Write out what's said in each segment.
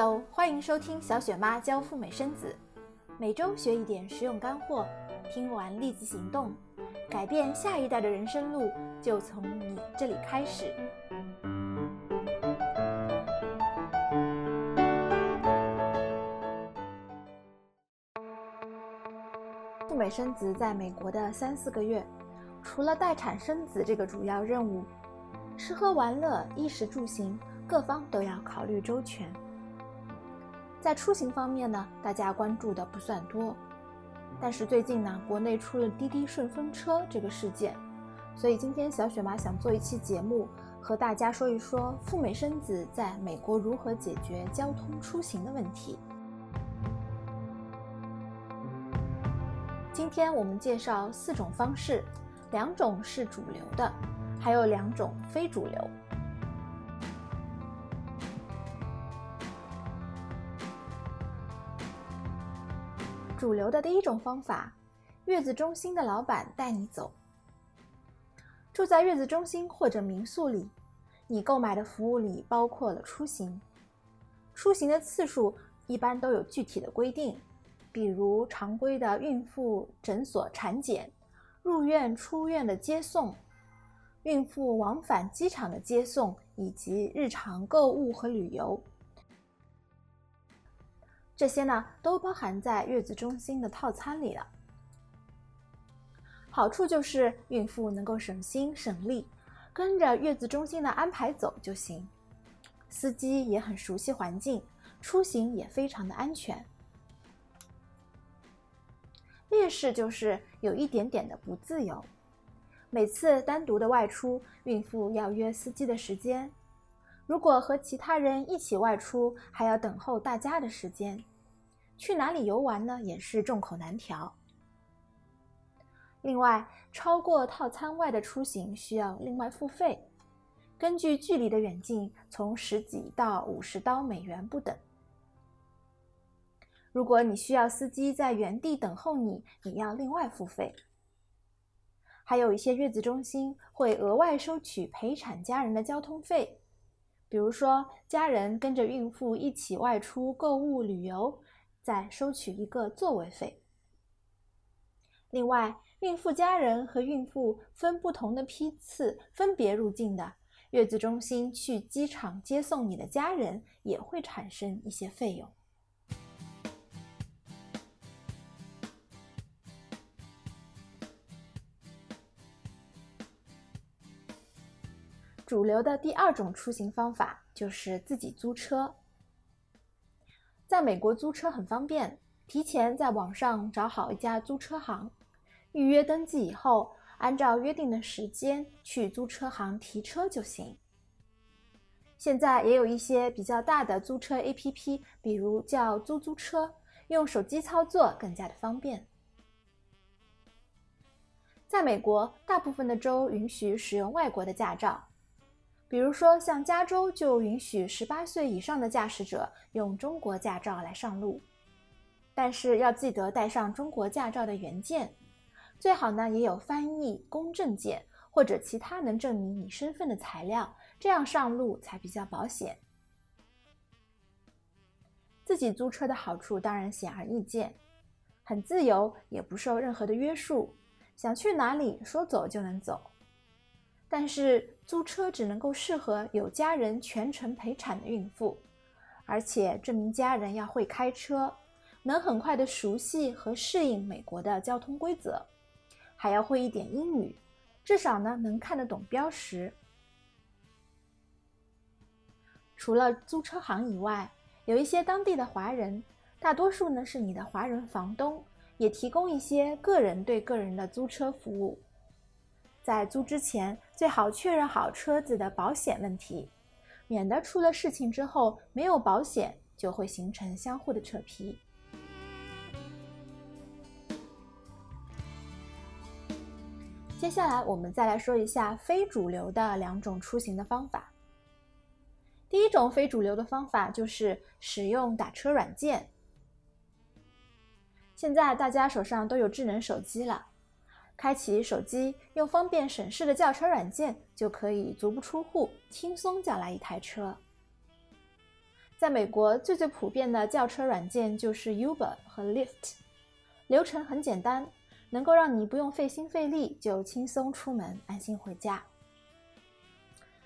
Hello，欢迎收听小雪妈教赴美生子，每周学一点实用干货，听完立即行动，改变下一代的人生路就从你这里开始。赴美生子在美国的三四个月，除了待产生子这个主要任务，吃喝玩乐、衣食住行各方都要考虑周全。在出行方面呢，大家关注的不算多，但是最近呢，国内出了滴滴顺风车这个事件，所以今天小雪妈想做一期节目，和大家说一说赴美生子在美国如何解决交通出行的问题。今天我们介绍四种方式，两种是主流的，还有两种非主流。主流的第一种方法，月子中心的老板带你走。住在月子中心或者民宿里，你购买的服务里包括了出行。出行的次数一般都有具体的规定，比如常规的孕妇诊所产检、入院出院的接送、孕妇往返机场的接送，以及日常购物和旅游。这些呢，都包含在月子中心的套餐里了。好处就是孕妇能够省心省力，跟着月子中心的安排走就行。司机也很熟悉环境，出行也非常的安全。劣势就是有一点点的不自由，每次单独的外出，孕妇要约司机的时间。如果和其他人一起外出，还要等候大家的时间，去哪里游玩呢？也是众口难调。另外，超过套餐外的出行需要另外付费，根据距离的远近，从十几到五十刀美元不等。如果你需要司机在原地等候你，也要另外付费。还有一些月子中心会额外收取陪产家人的交通费。比如说，家人跟着孕妇一起外出购物、旅游，再收取一个座位费。另外，孕妇家人和孕妇分不同的批次分别入境的，月子中心去机场接送你的家人也会产生一些费用。主流的第二种出行方法就是自己租车。在美国租车很方便，提前在网上找好一家租车行，预约登记以后，按照约定的时间去租车行提车就行。现在也有一些比较大的租车 APP，比如叫租租车，用手机操作更加的方便。在美国，大部分的州允许使用外国的驾照。比如说，像加州就允许十八岁以上的驾驶者用中国驾照来上路，但是要记得带上中国驾照的原件，最好呢也有翻译、公证件或者其他能证明你身份的材料，这样上路才比较保险。自己租车的好处当然显而易见，很自由，也不受任何的约束，想去哪里说走就能走。但是租车只能够适合有家人全程陪产的孕妇，而且这名家人要会开车，能很快的熟悉和适应美国的交通规则，还要会一点英语，至少呢能看得懂标识。除了租车行以外，有一些当地的华人，大多数呢是你的华人房东，也提供一些个人对个人的租车服务。在租之前，最好确认好车子的保险问题，免得出了事情之后没有保险，就会形成相互的扯皮。接下来，我们再来说一下非主流的两种出行的方法。第一种非主流的方法就是使用打车软件。现在大家手上都有智能手机了。开启手机，用方便省事的叫车软件，就可以足不出户，轻松叫来一台车。在美国最最普遍的叫车软件就是 Uber 和 Lyft，流程很简单，能够让你不用费心费力就轻松出门，安心回家。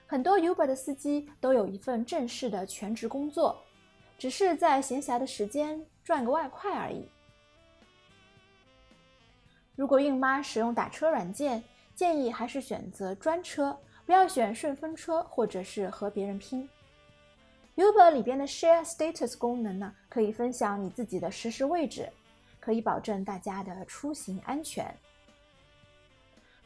很多 Uber 的司机都有一份正式的全职工作，只是在闲暇的时间赚个外快而已。如果孕妈使用打车软件，建议还是选择专车，不要选顺风车或者是和别人拼。Uber 里边的 Share Status 功能呢，可以分享你自己的实时位置，可以保证大家的出行安全。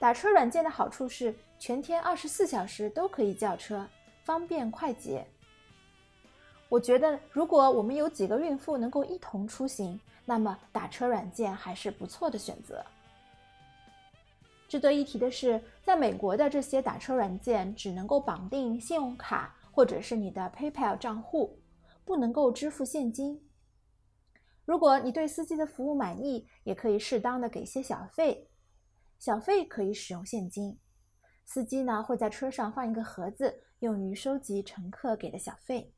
打车软件的好处是全天二十四小时都可以叫车，方便快捷。我觉得如果我们有几个孕妇能够一同出行，那么打车软件还是不错的选择。值得一提的是，在美国的这些打车软件只能够绑定信用卡。或者是你的 PayPal 账户不能够支付现金。如果你对司机的服务满意，也可以适当的给些小费，小费可以使用现金。司机呢会在车上放一个盒子，用于收集乘客给的小费。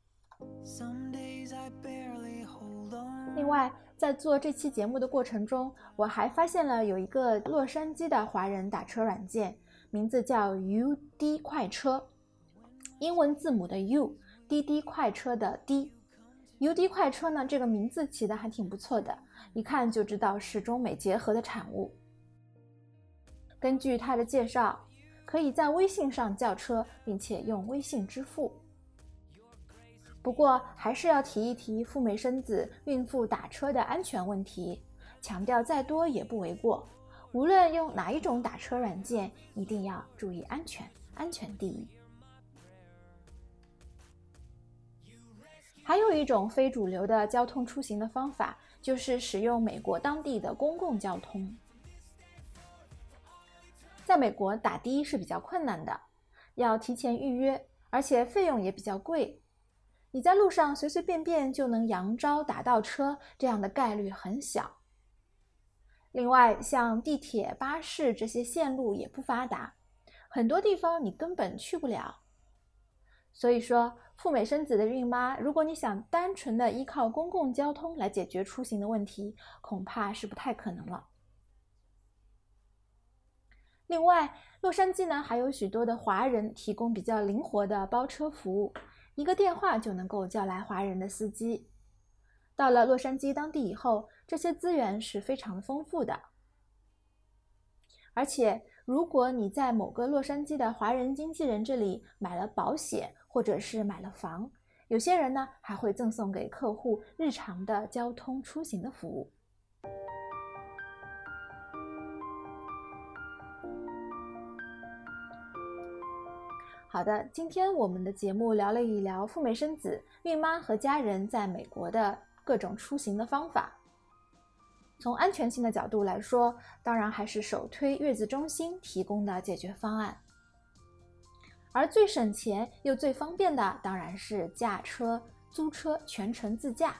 另外，在做这期节目的过程中，我还发现了有一个洛杉矶的华人打车软件，名字叫 UD 快车。英文字母的 U，滴滴快车的 D，U D 快车呢？这个名字起的还挺不错的，一看就知道是中美结合的产物。根据它的介绍，可以在微信上叫车，并且用微信支付。不过还是要提一提赴美生子、孕妇打车的安全问题，强调再多也不为过。无论用哪一种打车软件，一定要注意安全，安全第一。还有一种非主流的交通出行的方法，就是使用美国当地的公共交通。在美国打的是比较困难的，要提前预约，而且费用也比较贵。你在路上随随便便就能扬招打到车，这样的概率很小。另外，像地铁、巴士这些线路也不发达，很多地方你根本去不了。所以说，赴美生子的孕妈，如果你想单纯的依靠公共交通来解决出行的问题，恐怕是不太可能了。另外，洛杉矶呢还有许多的华人提供比较灵活的包车服务，一个电话就能够叫来华人的司机。到了洛杉矶当地以后，这些资源是非常丰富的，而且。如果你在某个洛杉矶的华人经纪人这里买了保险，或者是买了房，有些人呢还会赠送给客户日常的交通出行的服务。好的，今天我们的节目聊了一聊赴美生子、孕妈和家人在美国的各种出行的方法。从安全性的角度来说，当然还是首推月子中心提供的解决方案。而最省钱又最方便的，当然是驾车、租车全程自驾。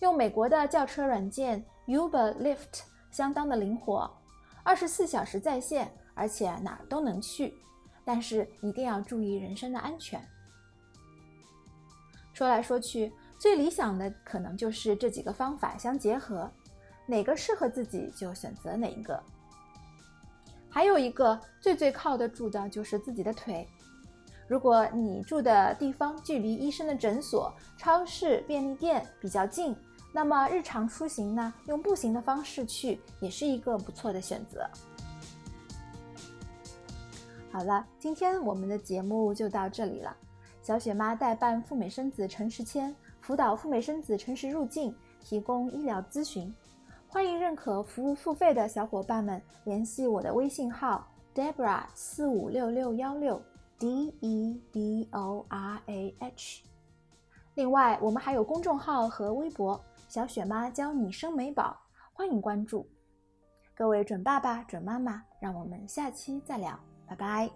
用美国的叫车软件 Uber、Lyft 相当的灵活，二十四小时在线，而且哪儿都能去。但是一定要注意人身的安全。说来说去。最理想的可能就是这几个方法相结合，哪个适合自己就选择哪一个。还有一个最最靠得住的就是自己的腿。如果你住的地方距离医生的诊所、超市、便利店比较近，那么日常出行呢，用步行的方式去也是一个不错的选择。好了，今天我们的节目就到这里了。小雪妈代办赴美生子诚实签。辅导赴美生子诚实入境，提供医疗咨询，欢迎认可服务付费的小伙伴们联系我的微信号 Debra 四五六六幺六 D E B O R A H。另外，我们还有公众号和微博“小雪妈教你生美宝”，欢迎关注。各位准爸爸、准妈妈，让我们下期再聊，拜拜。